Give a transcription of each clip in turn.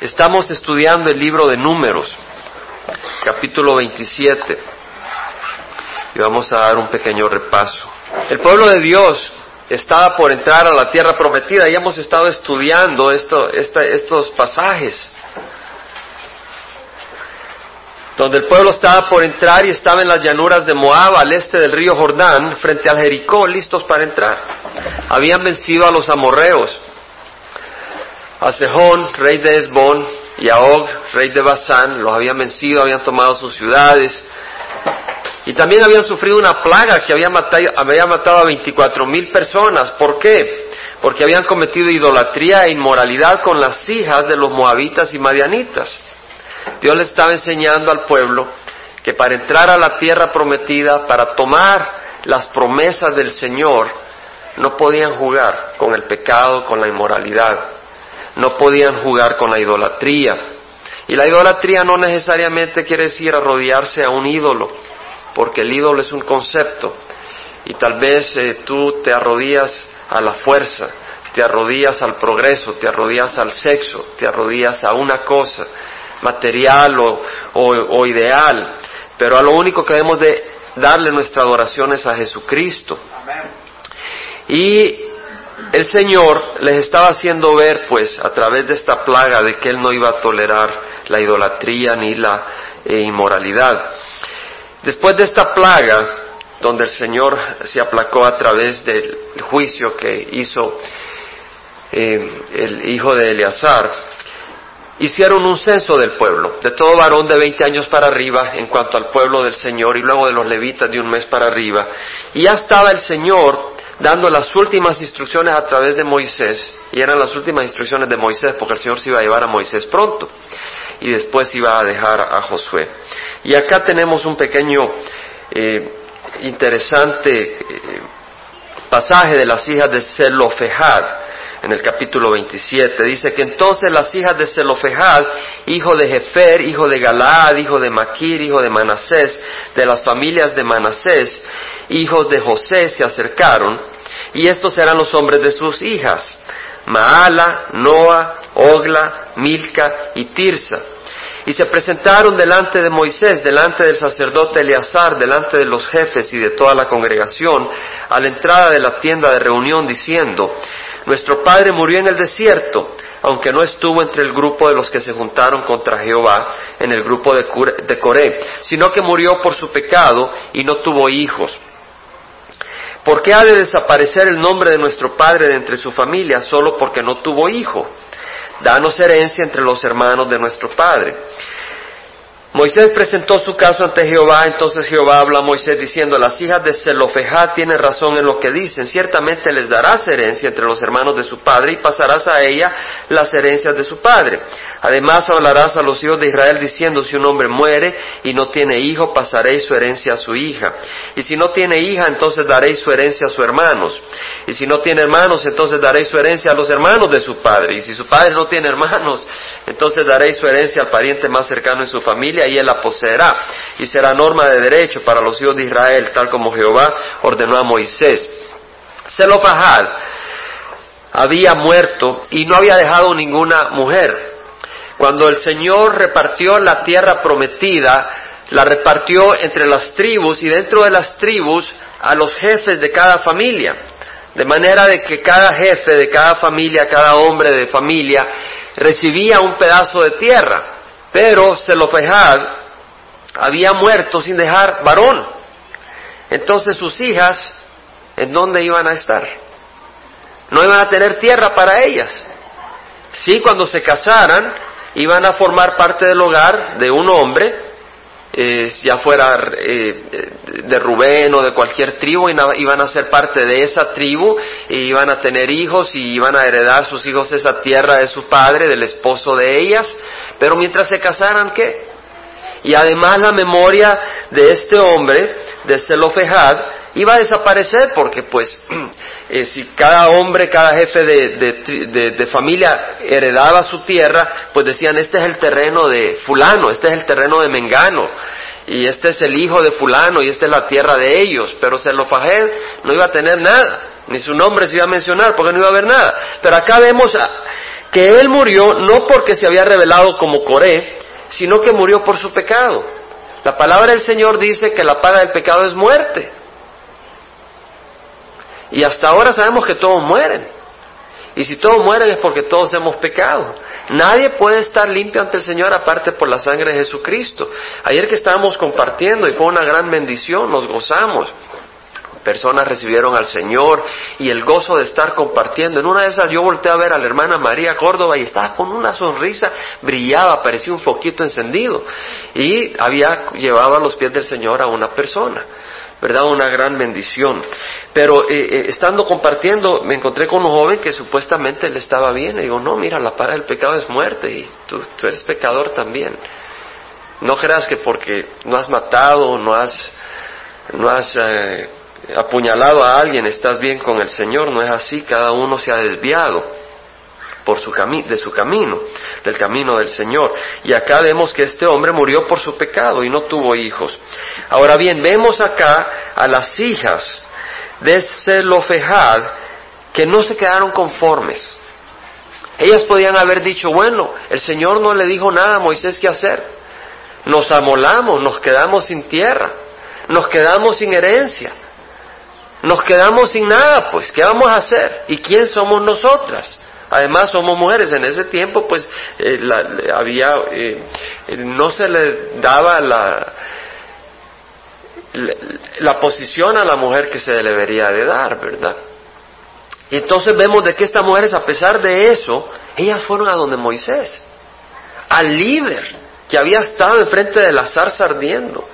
Estamos estudiando el libro de Números, capítulo 27, y vamos a dar un pequeño repaso. El pueblo de Dios estaba por entrar a la tierra prometida y hemos estado estudiando esto, estos pasajes donde el pueblo estaba por entrar y estaba en las llanuras de Moab, al este del río Jordán, frente al Jericó, listos para entrar. Habían vencido a los amorreos, a Sejón, rey de Esbón, y a Og, rey de Basán, los habían vencido, habían tomado sus ciudades, y también habían sufrido una plaga que había matado, había matado a 24 mil personas. ¿Por qué? Porque habían cometido idolatría e inmoralidad con las hijas de los moabitas y madianitas. Dios le estaba enseñando al pueblo que para entrar a la tierra prometida, para tomar las promesas del Señor, no podían jugar con el pecado, con la inmoralidad, no podían jugar con la idolatría. Y la idolatría no necesariamente quiere decir arrodillarse a un ídolo, porque el ídolo es un concepto. Y tal vez eh, tú te arrodillas a la fuerza, te arrodillas al progreso, te arrodillas al sexo, te arrodillas a una cosa material o, ideal, pero a lo único que debemos de darle nuestra adoración es a Jesucristo. Y el Señor les estaba haciendo ver, pues, a través de esta plaga, de que Él no iba a tolerar la idolatría ni la eh, inmoralidad. Después de esta plaga, donde el Señor se aplacó a través del juicio que hizo eh, el hijo de Eleazar, hicieron un censo del pueblo, de todo varón de 20 años para arriba en cuanto al pueblo del Señor y luego de los levitas de un mes para arriba. Y ya estaba el Señor dando las últimas instrucciones a través de Moisés, y eran las últimas instrucciones de Moisés porque el Señor se iba a llevar a Moisés pronto y después iba a dejar a Josué. Y acá tenemos un pequeño eh, interesante eh, pasaje de las hijas de Zelofejad en el capítulo 27. Dice que entonces las hijas de Zelofejad, hijo de Jefer, hijo de Galaad, hijo de Maquir, hijo de Manasés, de las familias de Manasés, hijos de José, se acercaron, y estos eran los hombres de sus hijas, Maala, Noa, Ogla, Milca y Tirsa. Y se presentaron delante de Moisés, delante del sacerdote Eleazar, delante de los jefes y de toda la congregación, a la entrada de la tienda de reunión, diciendo, nuestro padre murió en el desierto, aunque no estuvo entre el grupo de los que se juntaron contra Jehová en el grupo de Coré, sino que murió por su pecado y no tuvo hijos. ¿Por qué ha de desaparecer el nombre de nuestro padre de entre su familia solo porque no tuvo hijo? Danos herencia entre los hermanos de nuestro padre. Moisés presentó su caso ante Jehová, entonces Jehová habla a Moisés diciendo, las hijas de Zelofejad tienen razón en lo que dicen, ciertamente les darás herencia entre los hermanos de su padre y pasarás a ella las herencias de su padre. Además hablarás a los hijos de Israel diciendo, si un hombre muere y no tiene hijo, pasaréis su herencia a su hija. Y si no tiene hija, entonces daréis su herencia a sus hermanos. Y si no tiene hermanos, entonces daréis su herencia a los hermanos de su padre. Y si su padre no tiene hermanos, entonces daréis su herencia al pariente más cercano en su familia y él la poseerá, y será norma de derecho para los hijos de Israel, tal como Jehová ordenó a Moisés. Zelofahad había muerto y no había dejado ninguna mujer. Cuando el Señor repartió la tierra prometida, la repartió entre las tribus y dentro de las tribus a los jefes de cada familia. De manera de que cada jefe de cada familia, cada hombre de familia, recibía un pedazo de tierra. Pero Zelofejad había muerto sin dejar varón. Entonces sus hijas, ¿en dónde iban a estar? No iban a tener tierra para ellas. Sí, cuando se casaran, iban a formar parte del hogar de un hombre, eh, ya fuera eh, de Rubén o de cualquier tribu, iban a ser parte de esa tribu, y iban a tener hijos y iban a heredar sus hijos esa tierra de su padre, del esposo de ellas, pero mientras se casaran, ¿qué? Y además la memoria de este hombre, de Zelofejad, iba a desaparecer porque pues eh, si cada hombre, cada jefe de, de, familia heredaba su tierra, pues decían, este es el terreno de fulano, este es el terreno de Mengano, y este es el hijo de fulano, y esta es la tierra de ellos, pero Zelofejad no iba a tener nada, ni su nombre se iba a mencionar porque no iba a haber nada. Pero acá vemos que él murió no porque se había revelado como Coré, sino que murió por su pecado. La palabra del Señor dice que la paga del pecado es muerte. Y hasta ahora sabemos que todos mueren. Y si todos mueren es porque todos hemos pecado. Nadie puede estar limpio ante el Señor aparte por la sangre de Jesucristo. Ayer que estábamos compartiendo y fue una gran bendición, nos gozamos. Personas recibieron al Señor y el gozo de estar compartiendo. En una de esas yo volteé a ver a la hermana María Córdoba y estaba con una sonrisa, brillaba, parecía un foquito encendido. Y había llevado a los pies del Señor a una persona. ¿Verdad? Una gran bendición. Pero eh, eh, estando compartiendo, me encontré con un joven que supuestamente le estaba bien. Y digo, no, mira, la paga del pecado es muerte y tú, eres pecador también. No creas que porque no has matado, no has, no has eh, apuñalado a alguien, estás bien con el Señor. No es así, cada uno se ha desviado por su de su camino, del camino del Señor. Y acá vemos que este hombre murió por su pecado y no tuvo hijos. Ahora bien, vemos acá a las hijas de Zelofejad que no se quedaron conformes. Ellas podían haber dicho, bueno, el Señor no le dijo nada a Moisés qué hacer. Nos amolamos, nos quedamos sin tierra, nos quedamos sin herencia, nos quedamos sin nada, pues, ¿qué vamos a hacer? ¿Y quién somos nosotras? Además somos mujeres. En ese tiempo, pues, eh, había, eh, no se le daba la, la posición a la mujer que se le debería de dar, ¿verdad? Y entonces vemos de que estas mujeres, a pesar de eso, ellas fueron a donde Moisés, al líder que había estado enfrente de la zarza ardiendo,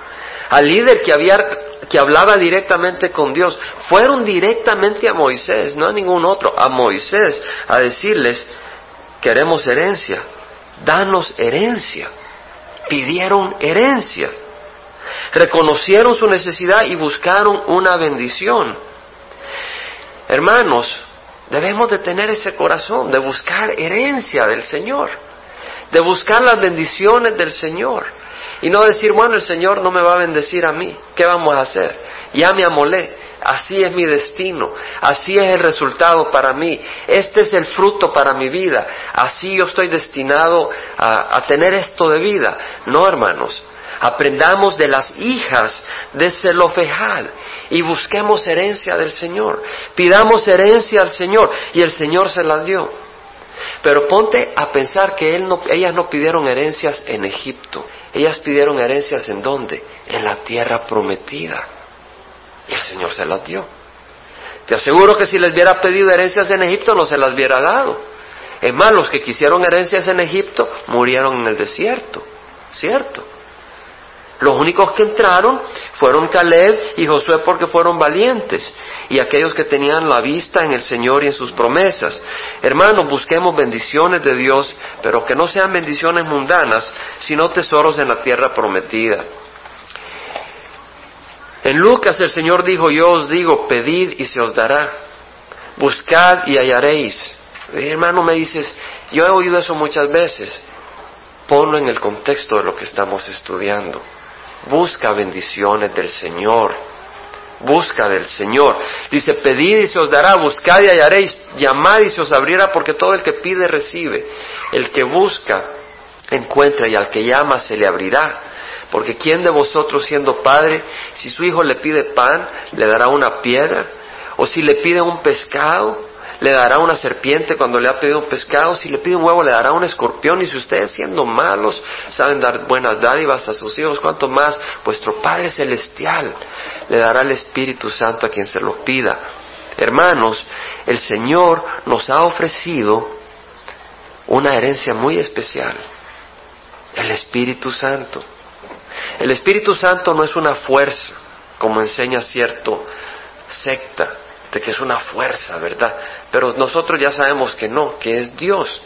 al líder que había que hablaba directamente con Dios, fueron directamente a Moisés, no a ningún otro, a Moisés, a decirles, queremos herencia, danos herencia. Pidieron herencia. Reconocieron su necesidad y buscaron una bendición. Hermanos, debemos de tener ese corazón, de buscar herencia del Señor, de buscar las bendiciones del Señor. Y no decir, bueno, el Señor no me va a bendecir a mí, ¿qué vamos a hacer? Ya me amolé, así es mi destino, así es el resultado para mí, este es el fruto para mi vida, así yo estoy destinado a, tener esto de vida. No, hermanos, aprendamos de las hijas de Zelofejad y busquemos herencia del Señor, pidamos herencia al Señor y el Señor se la dio. Pero ponte a pensar que ellas no pidieron herencias en Egipto, ellas pidieron herencias en dónde? En la tierra prometida. Y el Señor se las dio. Te aseguro que si les hubiera pedido herencias en Egipto no se las hubiera dado. Es más, los que quisieron herencias en Egipto murieron en el desierto. ¿Cierto? Los únicos que entraron fueron Caleb y Josué porque fueron valientes y aquellos que tenían la vista en el Señor y en sus promesas. Hermanos, busquemos bendiciones de Dios, pero que no sean bendiciones mundanas, sino tesoros en la tierra prometida. En Lucas el Señor dijo, yo os digo, pedid y se os dará, buscad y hallaréis. hermano, me dices, yo he oído eso muchas veces. Ponlo en el contexto de lo que estamos estudiando. Busca bendiciones del Señor. Busca del Señor. Dice, pedid y se os dará, buscad y hallaréis, llamad y se os abrirá, porque todo el que pide recibe. El que busca encuentra y al que llama se le abrirá. Porque ¿quién de vosotros siendo padre, si su hijo le pide pan, le dará una piedra? ¿O si le pide un pescado, le dará una serpiente cuando le ha pedido un pescado, si le pide un huevo le dará un escorpión, y si ustedes siendo malos saben dar buenas dádivas a sus hijos, cuanto más vuestro Padre Celestial le dará el Espíritu Santo a quien se lo pida. Hermanos, el Señor nos ha ofrecido una herencia muy especial, el Espíritu Santo. El Espíritu Santo no es una fuerza, como enseña cierto secta de que es una fuerza, ¿verdad? Pero nosotros ya sabemos que no, que es Dios.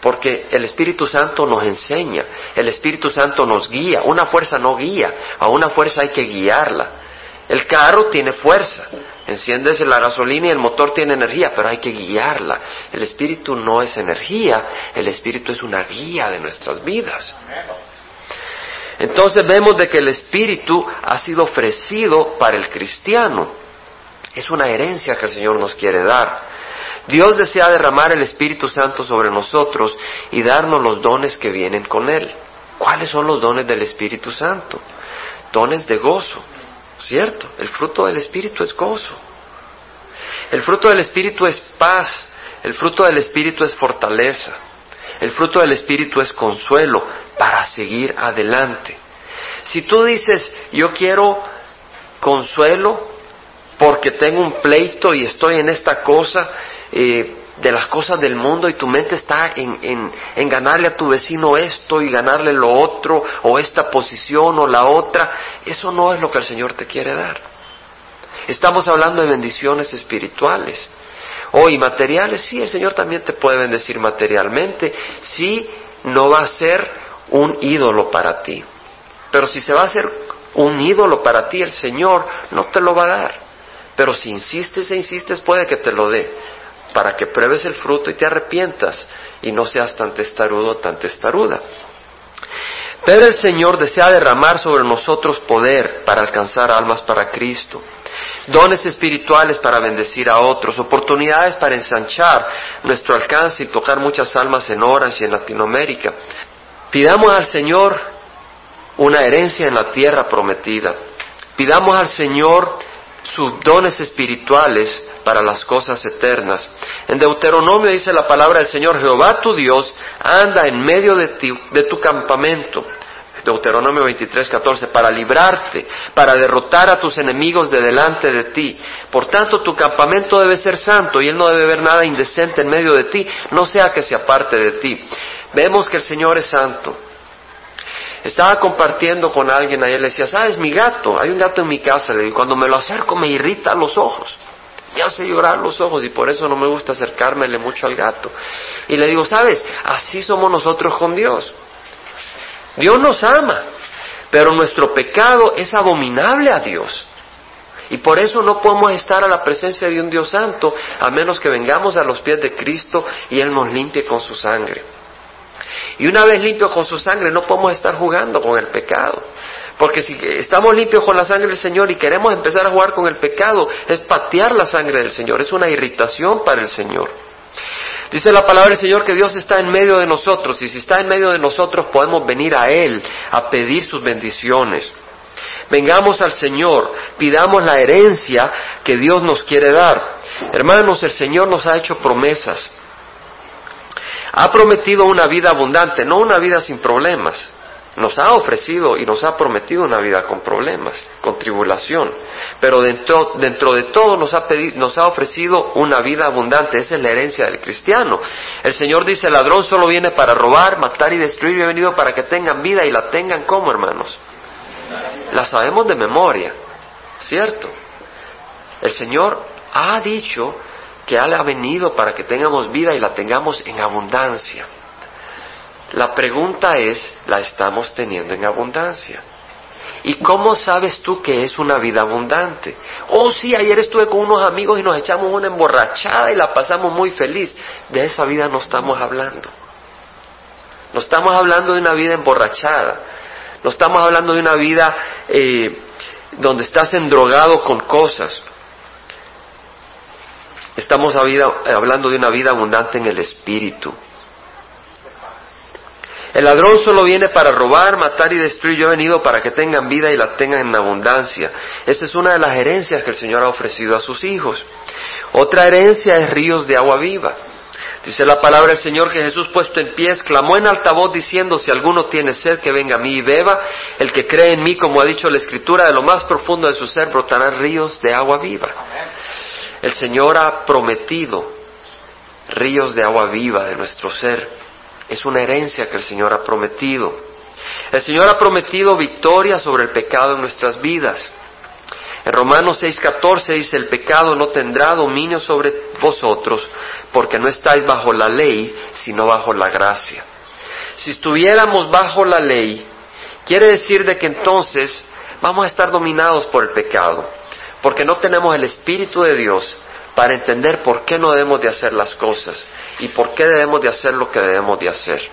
Porque el Espíritu Santo nos enseña, el Espíritu Santo nos guía. Una fuerza no guía, a una fuerza hay que guiarla. El carro tiene fuerza, enciendes la gasolina y el motor tiene energía, pero hay que guiarla. El Espíritu no es energía, el Espíritu es una guía de nuestras vidas. Entonces vemos de que el Espíritu ha sido ofrecido para el cristiano. Es una herencia que el Señor nos quiere dar. Dios desea derramar el Espíritu Santo sobre nosotros y darnos los dones que vienen con Él. ¿Cuáles son los dones del Espíritu Santo? Dones de gozo, ¿cierto? El fruto del Espíritu es gozo. El fruto del Espíritu es paz. El fruto del Espíritu es fortaleza. El fruto del Espíritu es consuelo para seguir adelante. Si tú dices, yo quiero consuelo porque tengo un pleito y estoy en esta cosa de las cosas del mundo y tu mente está en, en ganarle a tu vecino esto y ganarle lo otro o esta posición o la otra, eso no es lo que el Señor te quiere dar. Estamos hablando de bendiciones espirituales. O y materiales, sí, el Señor también te puede bendecir materialmente, si no va a ser un ídolo para ti. Pero si se va a hacer un ídolo para ti, el Señor no te lo va a dar. Pero si insistes e insistes, puede que te lo dé, para que pruebes el fruto y te arrepientas y no seas tan testarudo, tan testaruda. Pero el Señor desea derramar sobre nosotros poder para alcanzar almas para Cristo, dones espirituales para bendecir a otros, oportunidades para ensanchar nuestro alcance y tocar muchas almas en Orange y en Latinoamérica. Pidamos al Señor una herencia en la tierra prometida. Pidamos al Señor sus dones espirituales para las cosas eternas. En Deuteronomio dice la palabra del Señor, Jehová tu Dios anda en medio de, ti, de tu campamento. Deuteronomio 23, 14, para librarte, para derrotar a tus enemigos de delante de ti. Por tanto, tu campamento debe ser santo y él no debe ver nada indecente en medio de ti, no sea que se aparte de ti. Vemos que el Señor es santo. Estaba compartiendo con alguien ayer, le decía, ¿sabes? Mi gato, hay un gato en mi casa, le digo, cuando me lo acerco me irrita los ojos, me hace llorar los ojos y por eso no me gusta acercármele mucho al gato. Y le digo, ¿sabes? Así somos nosotros con Dios. Dios nos ama, pero nuestro pecado es abominable a Dios. Y por eso no podemos estar a la presencia de un Dios santo a menos que vengamos a los pies de Cristo y Él nos limpie con su sangre. Y una vez limpio con su sangre, no podemos estar jugando con el pecado. Porque si estamos limpios con la sangre del Señor y queremos empezar a jugar con el pecado, es patear la sangre del Señor, es una irritación para el Señor. Dice la palabra del Señor que Dios está en medio de nosotros y si está en medio de nosotros podemos venir a Él a pedir sus bendiciones. Vengamos al Señor, pidamos la herencia que Dios nos quiere dar. Hermanos, el Señor nos ha hecho promesas. Ha prometido una vida abundante, no una vida sin problemas. Nos ha ofrecido y nos ha prometido una vida con problemas, con tribulación. Pero dentro, dentro de todo nos ha, pedido, nos ha ofrecido una vida abundante. Esa es la herencia del cristiano. El Señor dice, el ladrón solo viene para robar, matar y destruir. y he venido para que tengan vida y la tengan como, hermanos. La sabemos de memoria, ¿cierto? El Señor ha dicho que Él ha venido para que tengamos vida y la tengamos en abundancia. La pregunta es, ¿la estamos teniendo en abundancia? ¿Y cómo sabes tú que es una vida abundante? Oh, sí, ayer estuve con unos amigos y nos echamos una emborrachada y la pasamos muy feliz. De esa vida no estamos hablando. No estamos hablando de una vida emborrachada. No estamos hablando de una vida eh, donde estás endrogado con cosas. Estamos hablando de una vida abundante en el Espíritu. El ladrón solo viene para robar, matar y destruir. Yo he venido para que tengan vida y la tengan en abundancia. Esa es una de las herencias que el Señor ha ofrecido a sus hijos. Otra herencia es ríos de agua viva. Dice la palabra del Señor que Jesús puesto en pies clamó en alta voz diciendo, si alguno tiene sed, que venga a mí y beba. El que cree en mí, como ha dicho la Escritura, de lo más profundo de su ser brotarán ríos de agua viva. El Señor ha prometido ríos de agua viva de nuestro ser. Es una herencia que el Señor ha prometido. El Señor ha prometido victoria sobre el pecado en nuestras vidas. En Romanos 6:14 dice, el pecado no tendrá dominio sobre vosotros, porque no estáis bajo la ley, sino bajo la gracia. Si estuviéramos bajo la ley, quiere decir de que entonces vamos a estar dominados por el pecado porque no tenemos el Espíritu de Dios para entender por qué no debemos de hacer las cosas y por qué debemos de hacer lo que debemos de hacer.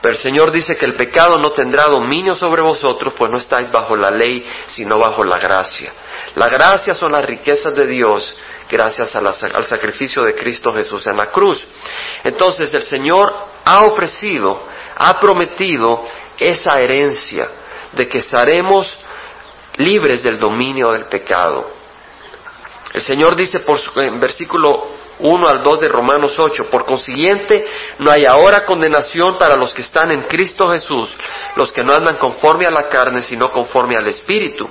Pero el Señor dice que el pecado no tendrá dominio sobre vosotros, pues no estáis bajo la ley, sino bajo la gracia. La gracia son las riquezas de Dios gracias al sacrificio de Cristo Jesús en la cruz. Entonces el Señor ha ofrecido, ha prometido esa herencia de que estaremos libres del dominio del pecado. El Señor dice por su, en versículo 1 al 2 de Romanos 8. Por consiguiente, no hay ahora condenación para los que están en Cristo Jesús, los que no andan conforme a la carne, sino conforme al Espíritu.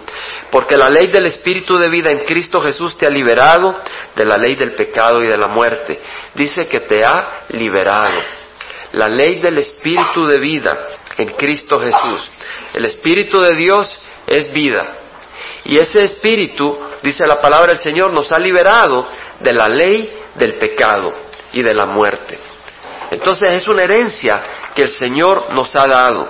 Porque la ley del Espíritu de vida en Cristo Jesús te ha liberado de la ley del pecado y de la muerte. Dice que te ha liberado. La ley del Espíritu de vida en Cristo Jesús. El Espíritu de Dios es vida. Y ese Espíritu, dice la palabra del Señor, nos ha liberado de la ley del pecado y de la muerte. Entonces es una herencia que el Señor nos ha dado.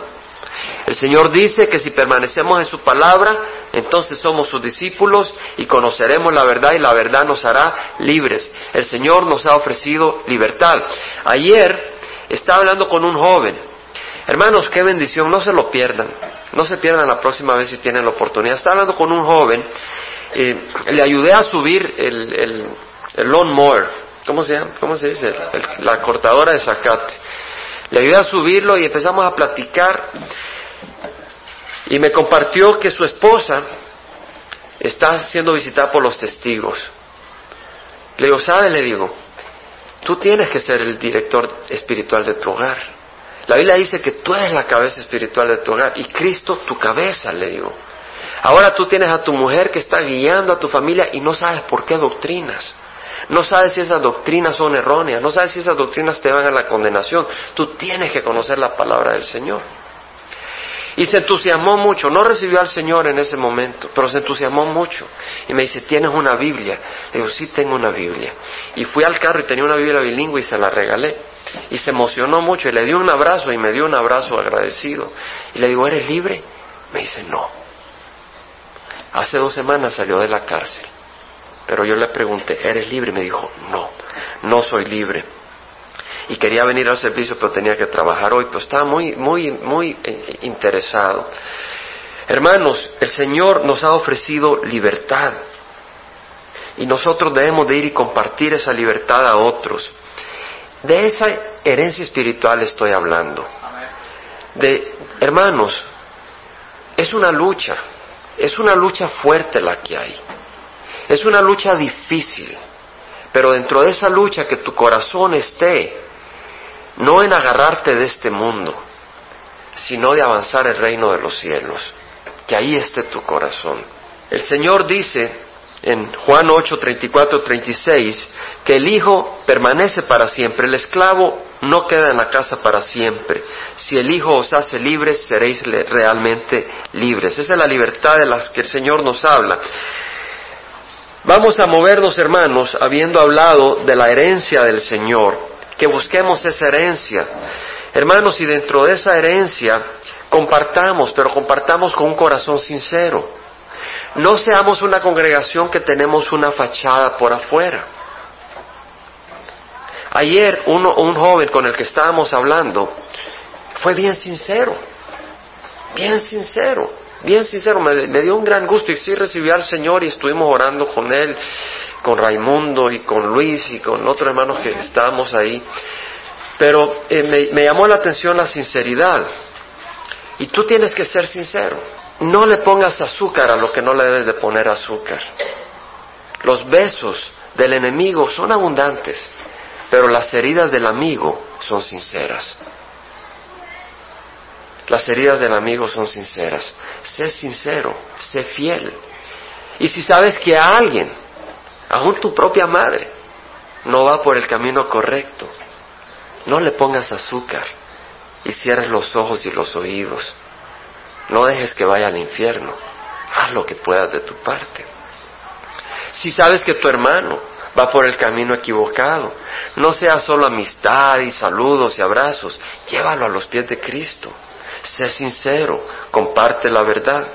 El Señor dice que si permanecemos en su palabra, entonces somos sus discípulos y conoceremos la verdad y la verdad nos hará libres. El Señor nos ha ofrecido libertad. Ayer estaba hablando con un joven. Hermanos, qué bendición, no se lo pierdan. No se pierdan la próxima vez si tienen la oportunidad. Estaba hablando con un joven, eh, le ayudé a subir el, el lawnmower, ¿cómo se llama? ¿Cómo se dice? la cortadora de zacate. Le ayudé a subirlo y empezamos a platicar y me compartió que su esposa está siendo visitada por los testigos. Le digo, ¿sabe? Le digo, tú tienes que ser el director espiritual de tu hogar. La Biblia dice que tú eres la cabeza espiritual de tu hogar y Cristo tu cabeza, le digo. Ahora tú tienes a tu mujer que está guiando a tu familia y no sabes por qué doctrinas. No sabes si esas doctrinas son erróneas, no sabes si esas doctrinas te van a la condenación. Tú tienes que conocer la palabra del Señor. Y se entusiasmó mucho, no recibió al Señor en ese momento, pero se entusiasmó mucho. Y me dice, ¿tienes una Biblia? Le digo, sí tengo una Biblia. Y fui al carro y tenía una Biblia bilingüe y se la regalé. Y se emocionó mucho y le di un abrazo y me dio un abrazo agradecido. Y le digo, ¿eres libre? Me dice, no. Hace dos semanas salió de la cárcel. Pero yo le pregunté, ¿eres libre? Y me dijo, no, no soy libre. Y quería venir al servicio, pero tenía que trabajar hoy, pero estaba muy, muy, muy eh, interesado. Hermanos, el Señor nos ha ofrecido libertad. Y nosotros debemos de ir y compartir esa libertad a otros. De esa herencia espiritual estoy hablando. De, hermanos, es una lucha, es una lucha fuerte la que hay. Es una lucha difícil, pero dentro de esa lucha que tu corazón esté, no en agarrarte de este mundo, sino de avanzar el reino de los cielos, que ahí esté tu corazón. El Señor dice en Juan 8, 34, 36, que el Hijo permanece para siempre, el esclavo no queda en la casa para siempre. Si el Hijo os hace libres, seréis realmente libres. Esa es la libertad de la que el Señor nos habla. Vamos a movernos, hermanos, habiendo hablado de la herencia del Señor, que busquemos esa herencia. Hermanos, y dentro de esa herencia compartamos, pero compartamos con un corazón sincero. No seamos una congregación que tenemos una fachada por afuera. Ayer uno, un joven con el que estábamos hablando fue bien sincero, bien sincero bien sincero, me, dio un gran gusto y sí recibí al Señor y estuvimos orando con él, con Raimundo y con Luis y con otros hermanos que estábamos ahí. Pero eh, me, me llamó la atención la sinceridad. Y tú tienes que ser sincero. No le pongas azúcar a lo que no le debes de poner azúcar. Los besos del enemigo son abundantes, pero las heridas del amigo son sinceras. Las heridas del amigo son sinceras. Sé sincero, sé fiel. Y si sabes que a alguien, aún tu propia madre, no va por el camino correcto, no le pongas azúcar y cierres los ojos y los oídos. No dejes que vaya al infierno. Haz lo que puedas de tu parte. Si sabes que tu hermano va por el camino equivocado, no sea solo amistad y saludos y abrazos, llévalo a los pies de Cristo sé sincero, comparte la verdad.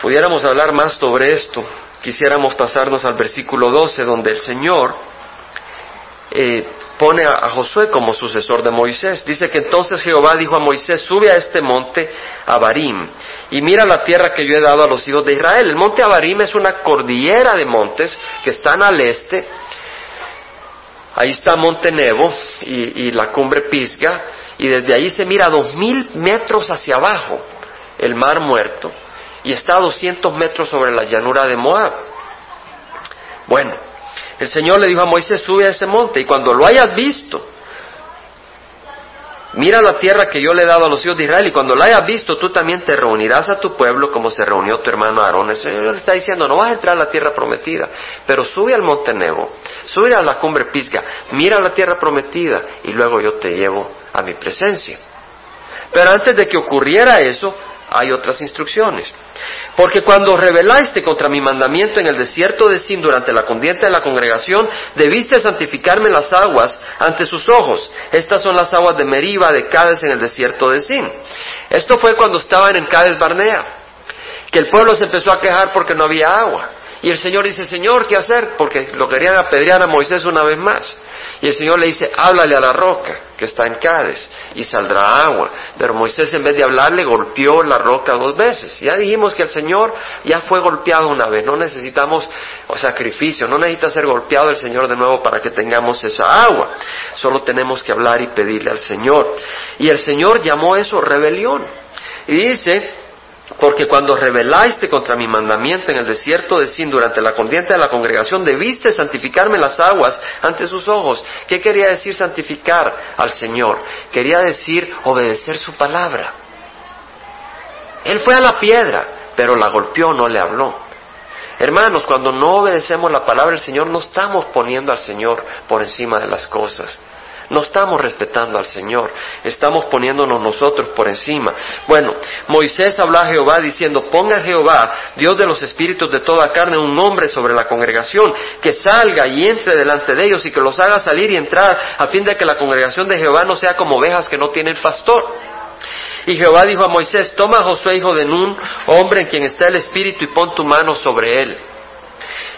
Pudiéramos hablar más sobre esto, quisiéramos pasarnos al versículo 12, donde el Señor eh, pone a, Josué como sucesor de Moisés. Dice que entonces Jehová dijo a Moisés, sube a este monte Abarim y mira la tierra que yo he dado a los hijos de Israel. El monte Abarim es una cordillera de montes que están al este. Ahí está Monte Nebo y, la cumbre Pisga y desde ahí se mira dos mil metros hacia abajo el mar muerto y está a 200 metros sobre la llanura de Moab. Bueno, el Señor le dijo a Moisés, sube a ese monte y cuando lo hayas visto, mira la tierra que yo le he dado a los hijos de Israel y cuando la hayas visto tú también te reunirás a tu pueblo como se reunió tu hermano Aarón. El Señor le está diciendo, no vas a entrar a la tierra prometida, pero sube al monte Nebo, sube a la cumbre Pisga, mira la tierra prometida y luego yo te llevo a mi presencia. Pero antes de que ocurriera eso, hay otras instrucciones. Porque cuando rebelaste contra mi mandamiento en el desierto de Sin durante la contienda de la congregación, debiste santificarme las aguas ante sus ojos. Estas son las aguas de Meriba, de Cades en el desierto de Sin. Esto fue cuando estaban en Cades Barnea, que el pueblo se empezó a quejar porque no había agua. Y el Señor dice, Señor, ¿qué hacer? Porque lo querían apedrear a Moisés una vez más. Y el Señor le dice, háblale a la roca que está en Cádiz y saldrá agua. Pero Moisés en vez de hablarle golpeó la roca dos veces. Ya dijimos que el Señor ya fue golpeado una vez. No necesitamos sacrificio, no necesita ser golpeado el Señor de nuevo para que tengamos esa agua. Solo tenemos que hablar y pedirle al Señor. Y el Señor llamó eso rebelión. Y dice, porque cuando rebelaste contra mi mandamiento en el desierto de Sin durante la contienda de la congregación, debiste santificarme las aguas ante sus ojos. ¿Qué quería decir santificar al Señor? Quería decir obedecer su palabra. Él fue a la piedra, pero la golpeó, no le habló. Hermanos, cuando no obedecemos la palabra del Señor, no estamos poniendo al Señor por encima de las cosas. No estamos respetando al Señor, estamos poniéndonos nosotros por encima. Bueno, Moisés habló a Jehová diciendo, ponga Jehová, Dios de los espíritus de toda carne, un hombre sobre la congregación, que salga y entre delante de ellos y que los haga salir y entrar, a fin de que la congregación de Jehová no sea como ovejas que no tienen pastor. Y Jehová dijo a Moisés, toma a Josué, hijo de Nun, hombre en quien está el espíritu, y pon tu mano sobre él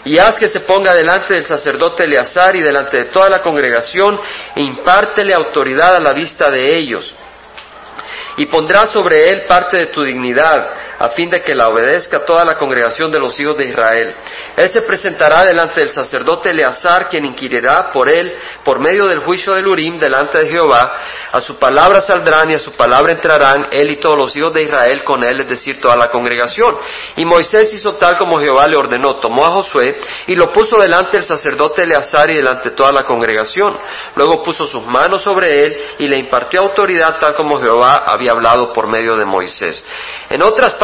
y haz que se ponga delante del sacerdote Eleazar y delante de toda la congregación e impártele autoridad a la vista de ellos. Y pondrás sobre él parte de tu dignidad a fin de que la obedezca toda la congregación de los hijos de Israel. Él se presentará delante del sacerdote Eleazar, quien inquirirá por él por medio del juicio del Urim delante de Jehová. A su palabra saldrán y a su palabra entrarán él y todos los hijos de Israel con él, es decir, toda la congregación. Y Moisés hizo tal como Jehová le ordenó, tomó a Josué y lo puso delante del sacerdote Eleazar y delante de toda la congregación. Luego puso sus manos sobre él y le impartió autoridad tal como Jehová había hablado por medio de Moisés. En otras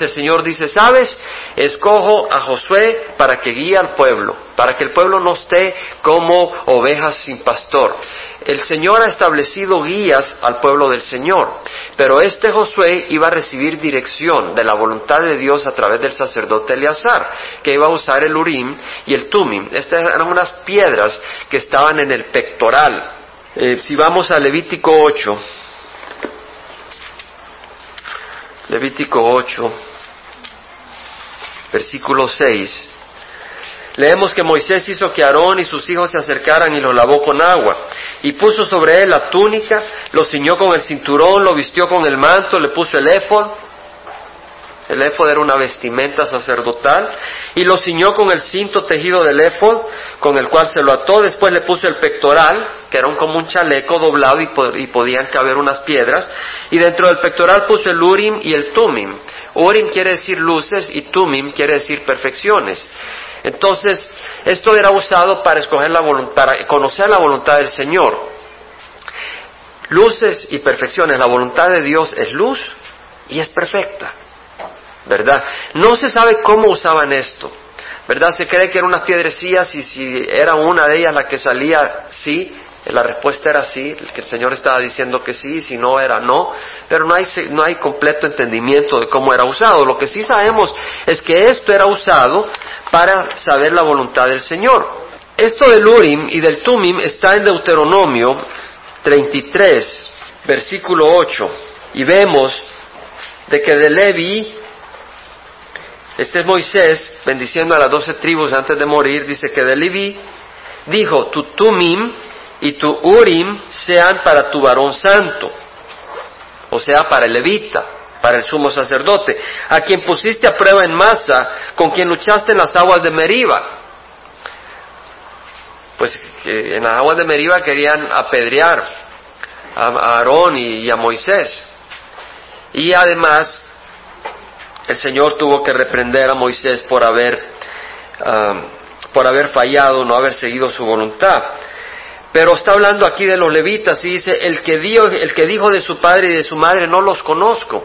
el Señor dice, ¿sabes? Escojo a Josué para que guíe al pueblo, para que el pueblo no esté como ovejas sin pastor. El Señor ha establecido guías al pueblo del Señor, pero este Josué iba a recibir dirección de la voluntad de Dios a través del sacerdote Eleazar, que iba a usar el Urim y el Tumim. Estas eran unas piedras que estaban en el pectoral. Eh, si vamos a Levítico 8, Levítico 8, versículo 6. Leemos que Moisés hizo que Aarón y sus hijos se acercaran y lo lavó con agua, y puso sobre él la túnica, lo ciñó con el cinturón, lo vistió con el manto, le puso el éfod, el éfod era una vestimenta sacerdotal, y lo ciñó con el cinto tejido del éfod, con el cual se lo ató, después le puso el pectoral, que era como un chaleco doblado y, podían caber unas piedras, y dentro del pectoral puso el urim y el tumim. Urim quiere decir luces y tumim quiere decir perfecciones. Entonces, esto era usado para escoger la para conocer la voluntad del Señor. Luces y perfecciones. La voluntad de Dios es luz y es perfecta. ¿Verdad? No se sabe cómo usaban esto. ¿Verdad? Se cree que eran unas piedrecillas y si era una de ellas la que salía, sí, la respuesta era sí, que el Señor estaba diciendo que sí, si no era no, pero no hay, no hay completo entendimiento de cómo era usado. Lo que sí sabemos es que esto era usado para saber la voluntad del Señor. Esto del Urim y del Tumim está en Deuteronomio 33, versículo 8, y vemos de que de Levi, este es Moisés bendiciendo a las doce tribus antes de morir, dice que de Levi dijo, tu Tumim y tu Urim sean para tu varón santo, o sea, para el levita, para el sumo sacerdote, a quien pusiste a prueba en masa, con quien luchaste en las aguas de Meriba. Pues en las aguas de Meriba querían apedrear a Aarón y a Moisés. Y además, el Señor tuvo que reprender a Moisés por haber, ah, por haber fallado, no haber seguido su voluntad. Pero está hablando aquí de los levitas y dice, el que, el que dijo de su padre y de su madre, no los conozco.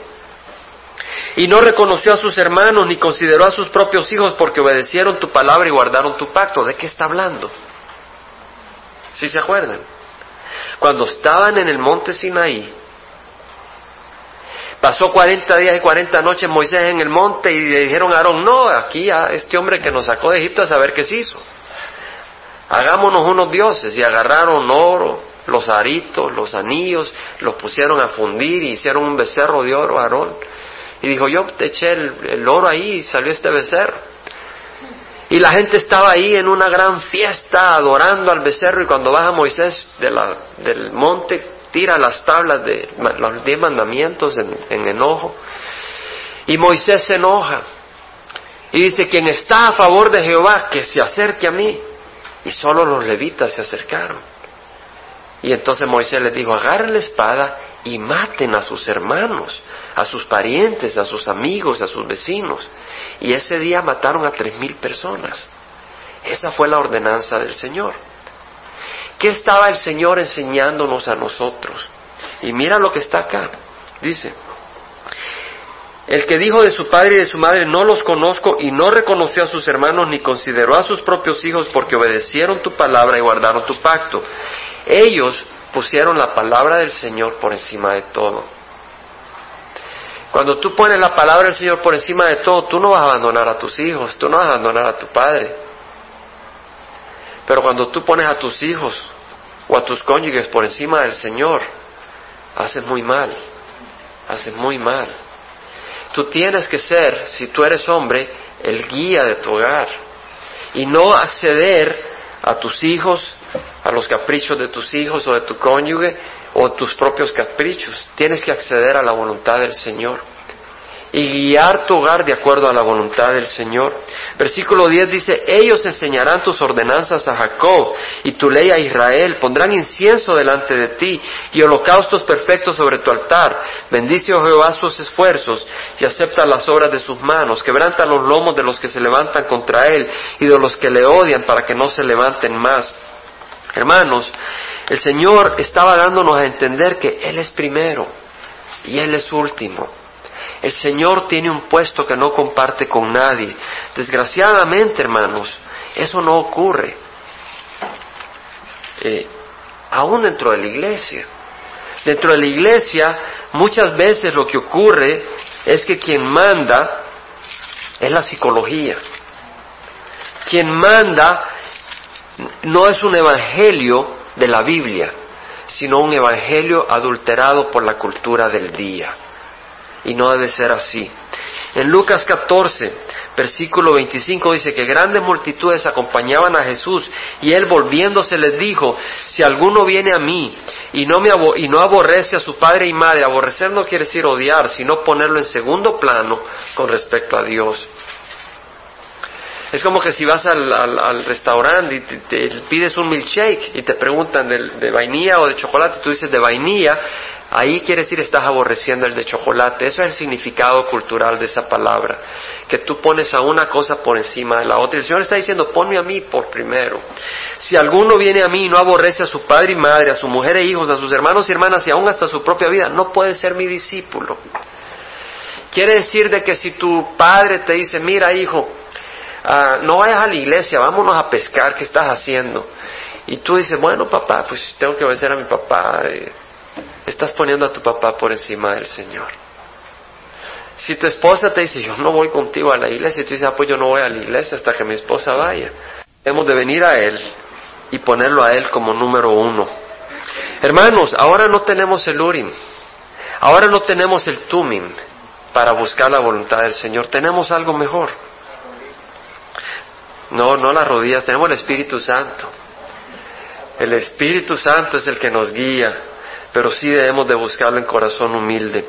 Y no reconoció a sus hermanos ni consideró a sus propios hijos porque obedecieron tu palabra y guardaron tu pacto. ¿De qué está hablando? ¿Sí se acuerdan? Cuando estaban en el monte Sinaí, pasó 40 días y 40 noches Moisés en el monte y le dijeron a Aarón, no, aquí a este hombre que nos sacó de Egipto a saber qué se hizo hagámonos unos dioses y agarraron oro, los aritos, los anillos, los pusieron a fundir y hicieron un becerro de oro, Aarón. Y dijo, yo te eché el, oro ahí y salió este becerro. Y la gente estaba ahí en una gran fiesta adorando al becerro y cuando baja Moisés del monte tira las tablas de los diez mandamientos en, en enojo. Y Moisés se enoja y dice, quien está a favor de Jehová, que se acerque a mí. Y solo los levitas se acercaron. Y entonces Moisés les dijo, agarren la espada y maten a sus hermanos, a sus parientes, a sus amigos, a sus vecinos. Y ese día mataron a tres mil personas. Esa fue la ordenanza del Señor. ¿Qué estaba el Señor enseñándonos a nosotros? Y mira lo que está acá. Dice, el que dijo de su padre y de su madre, no los conozco y no reconoció a sus hermanos ni consideró a sus propios hijos porque obedecieron tu palabra y guardaron tu pacto. Ellos pusieron la palabra del Señor por encima de todo. Cuando tú pones la palabra del Señor por encima de todo, tú no vas a abandonar a tus hijos, tú no vas a abandonar a tu padre. Pero cuando tú pones a tus hijos o a tus cónyuges por encima del Señor, haces muy mal, haces muy mal. Tú tienes que ser, si tú eres hombre, el guía de tu hogar y no acceder a tus hijos, a los caprichos de tus hijos o de tu cónyuge o tus propios caprichos. Tienes que acceder a la voluntad del Señor y guiar tu hogar de acuerdo a la voluntad del Señor. Versículo 10 dice, ellos enseñarán tus ordenanzas a Jacob y tu ley a Israel, pondrán incienso delante de ti y holocaustos perfectos sobre tu altar. Bendice, oh Jehová, sus esfuerzos y acepta las obras de sus manos. Quebranta los lomos de los que se levantan contra él y de los que le odian para que no se levanten más. Hermanos, el Señor estaba dándonos a entender que Él es primero y Él es último. El Señor tiene un puesto que no comparte con nadie. Desgraciadamente, hermanos, eso no ocurre. Eh, aún dentro de la iglesia. Dentro de la iglesia, muchas veces lo que ocurre es que quien manda es la psicología. Quien manda no es un evangelio de la Biblia, sino un evangelio adulterado por la cultura del día y no debe ser así. En Lucas 14, versículo 25 dice que grandes multitudes acompañaban a Jesús y él volviéndose les dijo, si alguno viene a mí y no, me y no aborrece a su padre y madre, aborrecer no quiere decir odiar, sino ponerlo en segundo plano con respecto a Dios. Es como que si vas al, restaurante y te, pides un milkshake y te preguntan de, de, vainilla o de chocolate, tú dices de vainilla, Ahí quiere decir estás aborreciendo el de chocolate. Eso es el significado cultural de esa palabra. Que tú pones a una cosa por encima de la otra. El Señor está diciendo, ponme a mí por primero. Si alguno viene a mí y no aborrece a su padre y madre, a su mujer e hijos, a sus hermanos y hermanas y aún hasta su propia vida, no puede ser mi discípulo. Quiere decir de que si tu padre te dice, mira hijo, ah, no vayas a la iglesia, vámonos a pescar, ¿qué estás haciendo? Y tú dices, bueno papá, pues tengo que obedecer a mi papá. Eh, estás poniendo a tu papá por encima del Señor. Si tu esposa te dice, yo no voy contigo a la iglesia, y tú dices, ah, pues yo no voy a la iglesia hasta que mi esposa vaya. Hemos de venir a Él y ponerlo a Él como número uno. Hermanos, ahora no tenemos el Urim, ahora no tenemos el Tumim para buscar la voluntad del Señor, tenemos algo mejor. No, no las rodillas, tenemos el Espíritu Santo. El Espíritu Santo es el que nos guía, pero sí debemos de buscarlo en corazón humilde.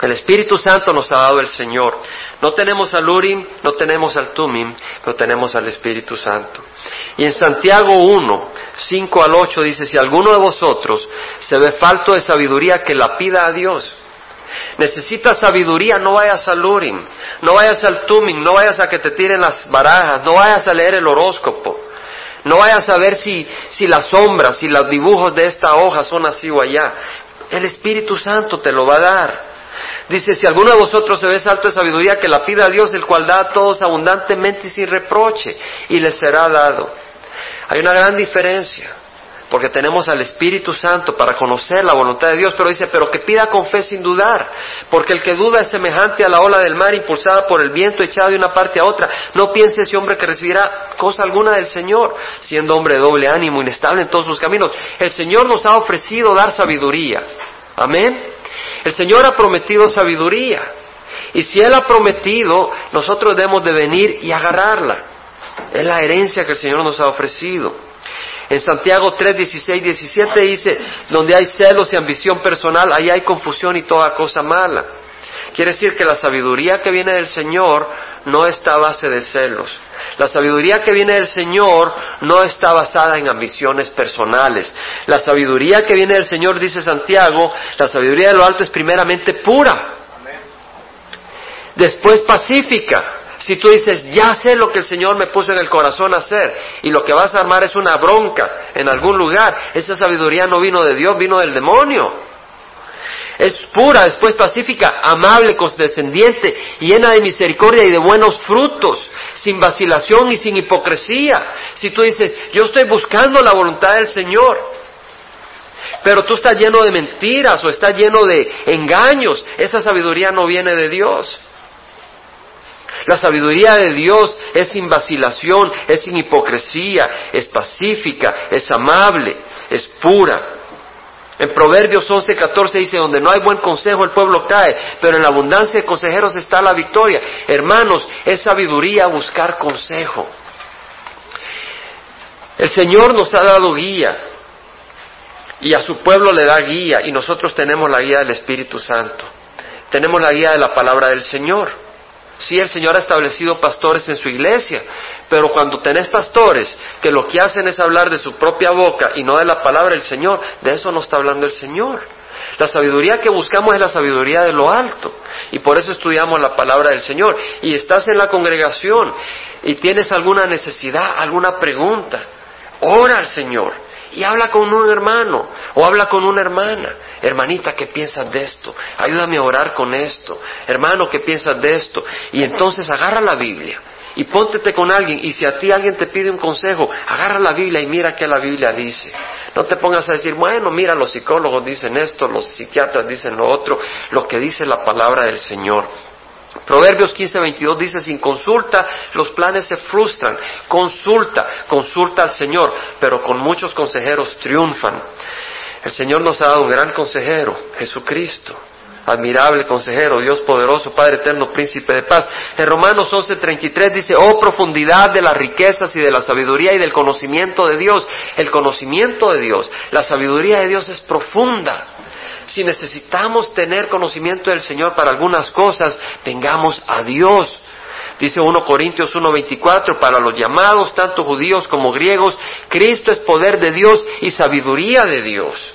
El Espíritu Santo nos ha dado el Señor. No tenemos al Urim, no tenemos al Tumim, pero tenemos al Espíritu Santo. Y en Santiago 1, 5 al 8 dice, si alguno de vosotros se ve falto de sabiduría, que la pida a Dios. Necesitas sabiduría, no vayas al Urim, no vayas al Tumim, no vayas a que te tiren las barajas, no vayas a leer el horóscopo. No vayas a ver si, si las sombras, si los dibujos de esta hoja son así o allá. El Espíritu Santo te lo va a dar. Dice, si alguno de vosotros se ve salto de sabiduría, que la pida a Dios, el cual da a todos abundantemente y sin reproche, y les será dado. Hay una gran diferencia, porque tenemos al Espíritu Santo para conocer la voluntad de Dios, pero dice, pero que pida con fe sin dudar, porque el que duda es semejante a la ola del mar impulsada por el viento echada de una parte a otra. No piense ese hombre que recibirá cosa alguna del Señor, siendo hombre de doble ánimo, inestable en todos sus caminos. El Señor nos ha ofrecido dar sabiduría. Amén. El Señor ha prometido sabiduría. Y si Él ha prometido, nosotros debemos de venir y agarrarla. Es la herencia que el Señor nos ha ofrecido. En Santiago 3, 16, 17 dice, donde hay celos y ambición personal, ahí hay confusión y toda cosa mala. Quiere decir que la sabiduría que viene del Señor no está a base de celos. La sabiduría que viene del Señor no está basada en ambiciones personales. La sabiduría que viene del Señor, dice Santiago, la sabiduría de lo alto es primeramente pura. Después pacífica. Si tú dices, ya sé lo que el Señor me puso en el corazón a hacer, y lo que vas a armar es una bronca en algún lugar, esa sabiduría no vino de Dios, vino del demonio. Es pura, después pacífica, amable, condescendiente, llena de misericordia y de buenos frutos, sin vacilación y sin hipocresía. Si tú dices, yo estoy buscando la voluntad del Señor, pero tú estás lleno de mentiras o estás lleno de engaños, esa sabiduría no viene de Dios. La sabiduría de Dios es sin vacilación, es sin hipocresía, es pacífica, es amable, es pura. En Proverbios 11, 14 dice, donde no hay buen consejo el pueblo cae, pero en la abundancia de consejeros está la victoria. Hermanos, es sabiduría buscar consejo. El Señor nos ha dado guía y a su pueblo le da guía y nosotros tenemos la guía del Espíritu Santo. Tenemos la guía de la palabra del Señor. Sí, el Señor ha establecido pastores en su iglesia, pero cuando tenés pastores que lo que hacen es hablar de su propia boca y no de la palabra del Señor, de eso no está hablando el Señor. La sabiduría que buscamos es la sabiduría de lo alto y por eso estudiamos la palabra del Señor. Y estás en la congregación y tienes alguna necesidad, alguna pregunta, ora al Señor y habla con un hermano o habla con una hermana. Hermanita, ¿qué piensas de esto? Ayúdame a orar con esto. Hermano, ¿qué piensas de esto? Y entonces agarra la Biblia y póntete con alguien. Y si a ti alguien te pide un consejo, agarra la Biblia y mira qué la Biblia dice. No te pongas a decir, bueno, mira, los psicólogos dicen esto, los psiquiatras dicen lo otro, lo que dice la palabra del Señor. Proverbios 15, 22 dice, sin consulta los planes se frustran. Consulta, consulta al Señor, pero con muchos consejeros triunfan. El Señor nos ha dado un gran consejero, Jesucristo. Admirable consejero, Dios poderoso, Padre eterno, príncipe de paz. En Romanos 11:33 dice, oh profundidad de las riquezas y de la sabiduría y del conocimiento de Dios. El conocimiento de Dios, la sabiduría de Dios es profunda si necesitamos tener conocimiento del Señor para algunas cosas, tengamos a Dios. Dice 1 Corintios 1:24, para los llamados, tanto judíos como griegos, Cristo es poder de Dios y sabiduría de Dios.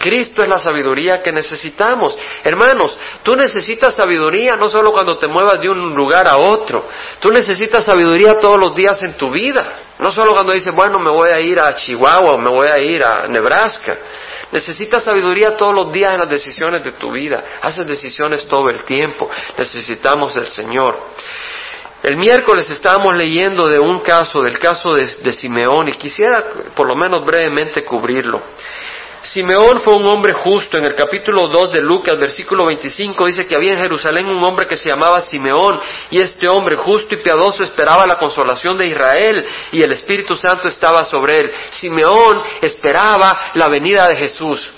Cristo es la sabiduría que necesitamos. Hermanos, tú necesitas sabiduría no solo cuando te muevas de un lugar a otro, tú necesitas sabiduría todos los días en tu vida. No solo cuando dices, bueno, me voy a ir a Chihuahua o me voy a ir a Nebraska. Necesitas sabiduría todos los días en las decisiones de tu vida. Haces decisiones todo el tiempo. Necesitamos del Señor. El miércoles estábamos leyendo de un caso, del caso de, de Simeón, y quisiera por lo menos brevemente cubrirlo. Simeón fue un hombre justo. En el capítulo 2 de Lucas, versículo 25, dice que había en Jerusalén un hombre que se llamaba Simeón, y este hombre justo y piadoso esperaba la consolación de Israel, y el Espíritu Santo estaba sobre él. Simeón esperaba la venida de Jesús.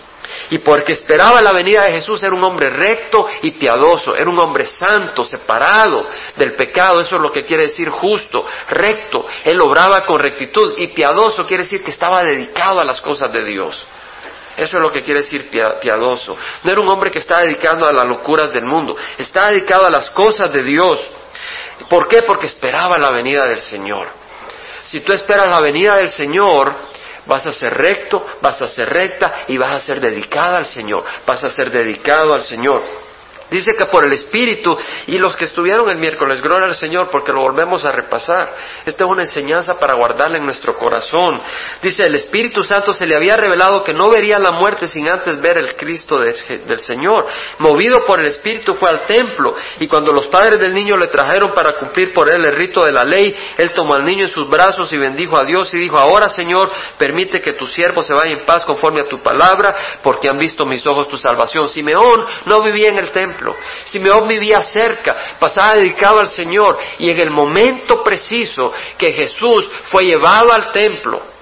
Y porque esperaba la venida de Jesús era un hombre recto y piadoso, era un hombre santo, separado del pecado, eso es lo que quiere decir justo, recto. Él obraba con rectitud y piadoso quiere decir que estaba dedicado a las cosas de Dios. Eso es lo que quiere decir piadoso. No era un hombre que estaba dedicado a las locuras del mundo, estaba dedicado a las cosas de Dios. ¿Por qué? Porque esperaba la venida del Señor. Si tú esperas la venida del Señor, vas a ser recto, vas a ser recta y vas a ser dedicada al Señor, vas a ser dedicado al Señor. Dice que por el Espíritu y los que estuvieron el miércoles, gloria al Señor, porque lo volvemos a repasar. Esta es una enseñanza para guardarla en nuestro corazón. Dice, el Espíritu Santo se le había revelado que no vería la muerte sin antes ver el Cristo del Señor. Movido por el Espíritu fue al templo y cuando los padres del niño le trajeron para cumplir por él el rito de la ley, él tomó al niño en sus brazos y bendijo a Dios y dijo, ahora Señor, permite que tu siervo se vaya en paz conforme a tu palabra, porque han visto mis ojos tu salvación. Simeón no vivía en el templo si Simeón vivía cerca, pasaba dedicado al Señor y en el momento preciso que Jesús fue llevado al templo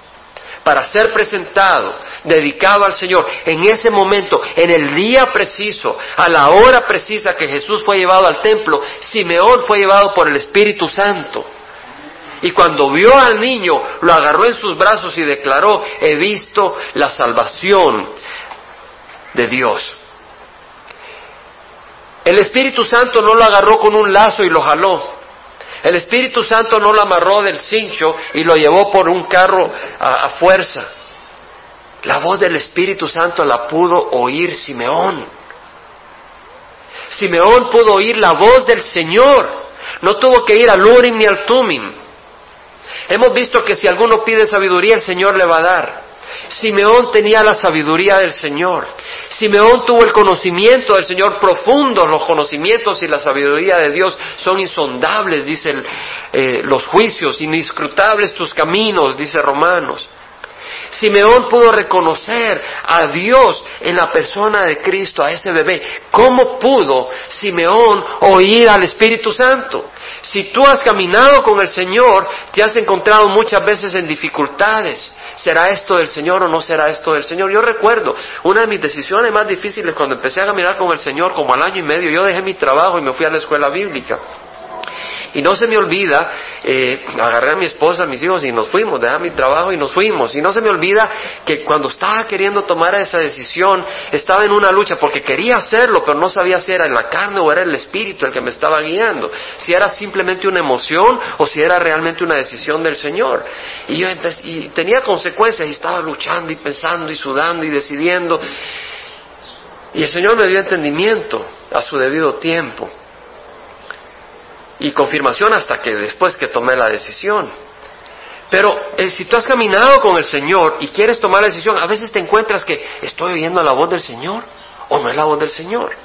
para ser presentado, dedicado al Señor, en ese momento, en el día preciso, a la hora precisa que Jesús fue llevado al templo, Simeón fue llevado por el Espíritu Santo. Y cuando vio al niño, lo agarró en sus brazos y declaró, he visto la salvación de Dios. El Espíritu Santo no lo agarró con un lazo y lo jaló. El Espíritu Santo no lo amarró del cincho y lo llevó por un carro a, fuerza. La voz del Espíritu Santo la pudo oír Simeón. Simeón pudo oír la voz del Señor. No tuvo que ir al Urim ni al Tumim. Hemos visto que si alguno pide sabiduría, el Señor le va a dar. Simeón tenía la sabiduría del Señor. Simeón tuvo el conocimiento del Señor profundo. Los conocimientos y la sabiduría de Dios son insondables, dicen eh, los juicios, inescrutables tus caminos, dice Romanos. Simeón pudo reconocer a Dios en la persona de Cristo, a ese bebé. ¿Cómo pudo Simeón oír al Espíritu Santo? Si tú has caminado con el Señor, te has encontrado muchas veces en dificultades. ¿Será esto del Señor o no será esto del Señor? Yo recuerdo una de mis decisiones más difíciles cuando empecé a caminar con el Señor, como al año y medio, yo dejé mi trabajo y me fui a la escuela bíblica. Y no se me olvida, eh, agarré a mi esposa, a mis hijos y nos fuimos, dejé mi trabajo y nos fuimos. Y no se me olvida que cuando estaba queriendo tomar esa decisión, estaba en una lucha porque quería hacerlo, pero no sabía si era en la carne o era el espíritu el que me estaba guiando. Si era simplemente una emoción o si era realmente una decisión del Señor. Y yo y tenía consecuencias y estaba luchando y pensando y sudando y decidiendo. Y el Señor me dio entendimiento a su debido tiempo y confirmación hasta que después que tomé la decisión. Pero eh, si tú has caminado con el Señor y quieres tomar la decisión, a veces te encuentras que estoy oyendo la voz del Señor o no es la voz del Señor.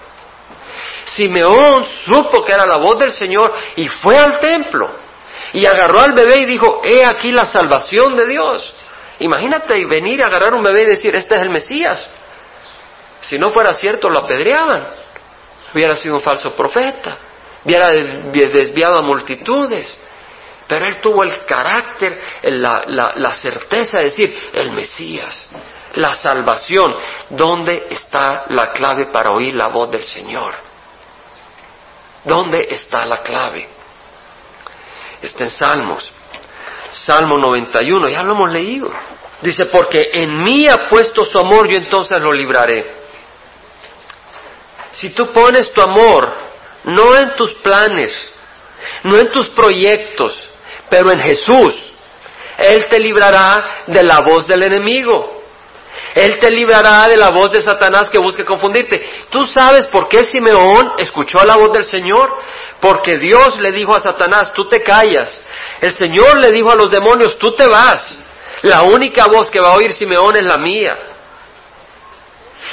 Simeón supo que era la voz del Señor y fue al templo y agarró al bebé y dijo, he aquí la salvación de Dios. Imagínate venir a agarrar un bebé y decir, este es el Mesías. Si no fuera cierto, lo apedreaban. Hubiera sido un falso profeta hubiera desviado a multitudes. Pero él tuvo el carácter, la, la, certeza de decir, el Mesías, la salvación. ¿Dónde está la clave para oír la voz del Señor? ¿Dónde está la clave? Está en Salmos. Salmo 91, ya lo hemos leído. Dice, porque en mí ha puesto su amor, yo entonces lo libraré. Si tú pones tu amor no en tus planes, no en tus proyectos, pero en Jesús. Él te librará de la voz del enemigo. Él te librará de la voz de Satanás que busque confundirte. ¿Tú sabes por qué Simeón escuchó la voz del Señor? Porque Dios le dijo a Satanás, tú te callas. El Señor le dijo a los demonios, tú te vas. La única voz que va a oír Simeón es la mía.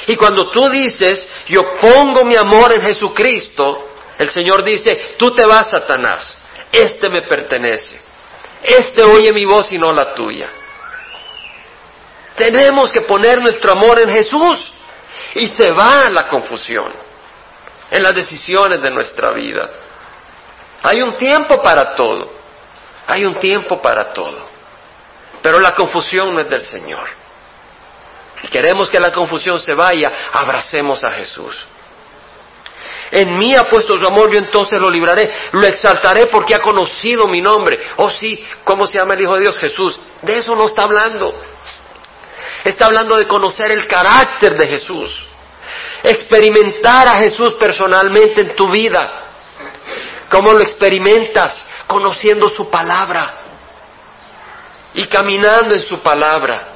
Y cuando tú dices, yo pongo mi amor en Jesucristo, el Señor dice, tú te vas, Satanás, este me pertenece, este oye mi voz y no la tuya. Tenemos que poner nuestro amor en Jesús y se va la confusión en las decisiones de nuestra vida. Hay un tiempo para todo, hay un tiempo para todo, pero la confusión no es del Señor. y queremos que la confusión se vaya, abracemos a Jesús. En mí ha puesto su amor, yo entonces lo libraré, lo exaltaré porque ha conocido mi nombre. Oh sí, ¿cómo se llama el Hijo de Dios? Jesús. De eso no está hablando. Está hablando de conocer el carácter de Jesús. Experimentar a Jesús personalmente en tu vida. ¿Cómo lo experimentas? Conociendo su palabra y caminando en su palabra.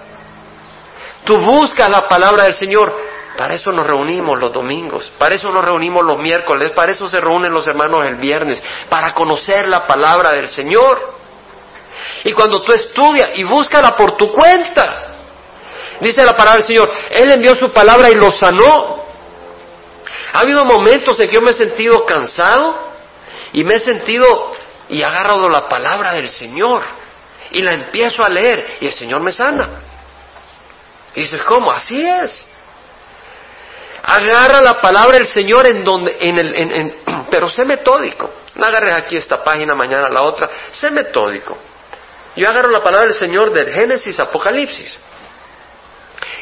Tú buscas la palabra del Señor. Para eso nos reunimos los domingos, para eso nos reunimos los miércoles, para eso se reúnen los hermanos el viernes, para conocer la palabra del Señor. Y cuando tú estudias y búscala por tu cuenta, dice la palabra del Señor, Él envió su palabra y lo sanó. Ha habido momentos en que yo me he sentido cansado y me he sentido y he agarrado la palabra del Señor y la empiezo a leer y el Señor me sana. Y dices, ¿cómo? Así es. Agarra la palabra del Señor en donde, en el, en, pero sé metódico. No agarres aquí esta página, mañana la otra. Sé metódico. Yo agarro la palabra del Señor del Génesis, Apocalipsis.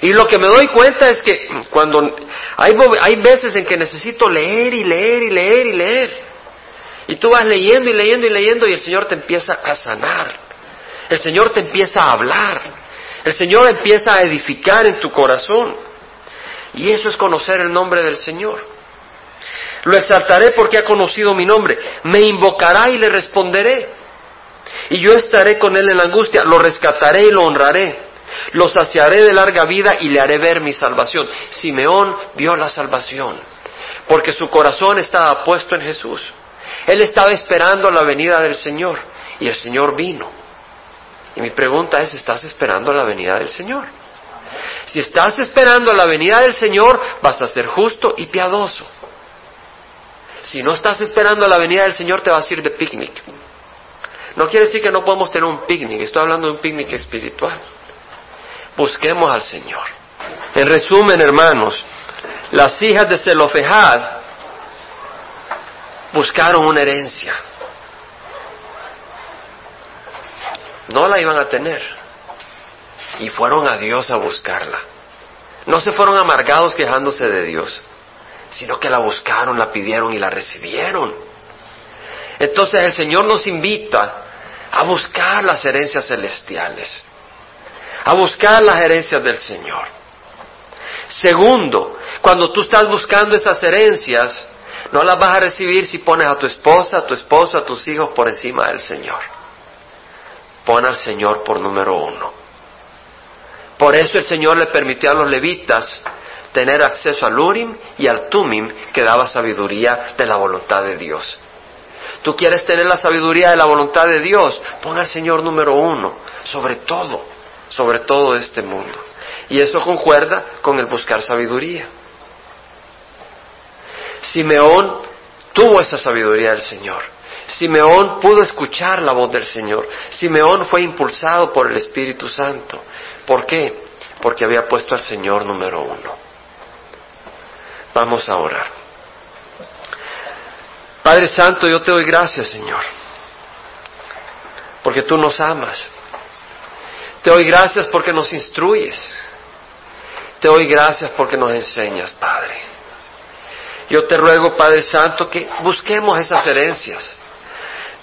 Y lo que me doy cuenta es que cuando hay, hay veces en que necesito leer y leer y leer y leer. Y tú vas leyendo y leyendo y leyendo y el Señor te empieza a sanar. El Señor te empieza a hablar. El Señor empieza a edificar en tu corazón. Y eso es conocer el nombre del Señor. Lo exaltaré porque ha conocido mi nombre. Me invocará y le responderé. Y yo estaré con él en la angustia. Lo rescataré y lo honraré. Lo saciaré de larga vida y le haré ver mi salvación. Simeón vio la salvación porque su corazón estaba puesto en Jesús. Él estaba esperando la venida del Señor y el Señor vino. Y mi pregunta es, ¿estás esperando la venida del Señor? Si estás esperando la venida del Señor, vas a ser justo y piadoso. Si no estás esperando la venida del Señor, te vas a ir de picnic. No quiere decir que no podemos tener un picnic, estoy hablando de un picnic espiritual. Busquemos al Señor. En resumen, hermanos, las hijas de Zelofejad buscaron una herencia. No la iban a tener y fueron a Dios a buscarla. No se fueron amargados quejándose de Dios, sino que la buscaron, la pidieron y la recibieron. Entonces el Señor nos invita a buscar las herencias celestiales, a buscar las herencias del Señor. Segundo, cuando tú estás buscando esas herencias, no las vas a recibir si pones a tu esposa, a tu esposo, a tus hijos por encima del Señor. Pon al Señor por número uno. Por eso el Señor le permitió a los levitas tener acceso al Urim y al Tumim que daba sabiduría de la voluntad de Dios. Tú quieres tener la sabiduría de la voluntad de Dios, pon al Señor número uno, sobre todo, sobre todo este mundo. Y eso concuerda con el buscar sabiduría. Simeón tuvo esa sabiduría del Señor. Simeón pudo escuchar la voz del Señor. Simeón fue impulsado por el Espíritu Santo. ¿Por qué? Porque había puesto al Señor número uno. Vamos a orar. Padre Santo, yo te doy gracias, Señor, porque tú nos amas. Te doy gracias porque nos instruyes. Te doy gracias porque nos enseñas, Padre. Yo te ruego, Padre Santo, que busquemos esas herencias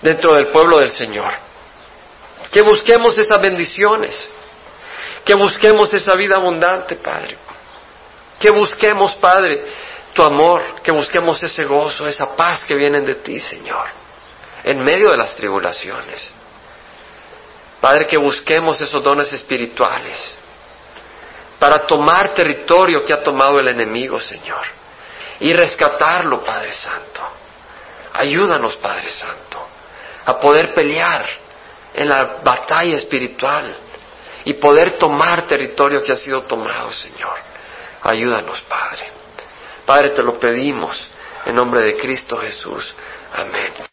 dentro del pueblo del Señor. Que busquemos esas bendiciones que busquemos esa vida abundante, Padre. Que busquemos, Padre, tu amor, que busquemos ese gozo, esa paz que vienen de ti, Señor, en medio de las tribulaciones. Padre, que busquemos esos dones espirituales para tomar territorio que ha tomado el enemigo, Señor, y rescatarlo, Padre Santo. Ayúdanos, Padre Santo, a poder pelear en la batalla espiritual y poder tomar territorio que ha sido tomado, Señor. Ayúdanos, Padre. Padre, te lo pedimos en nombre de Cristo Jesús. Amén.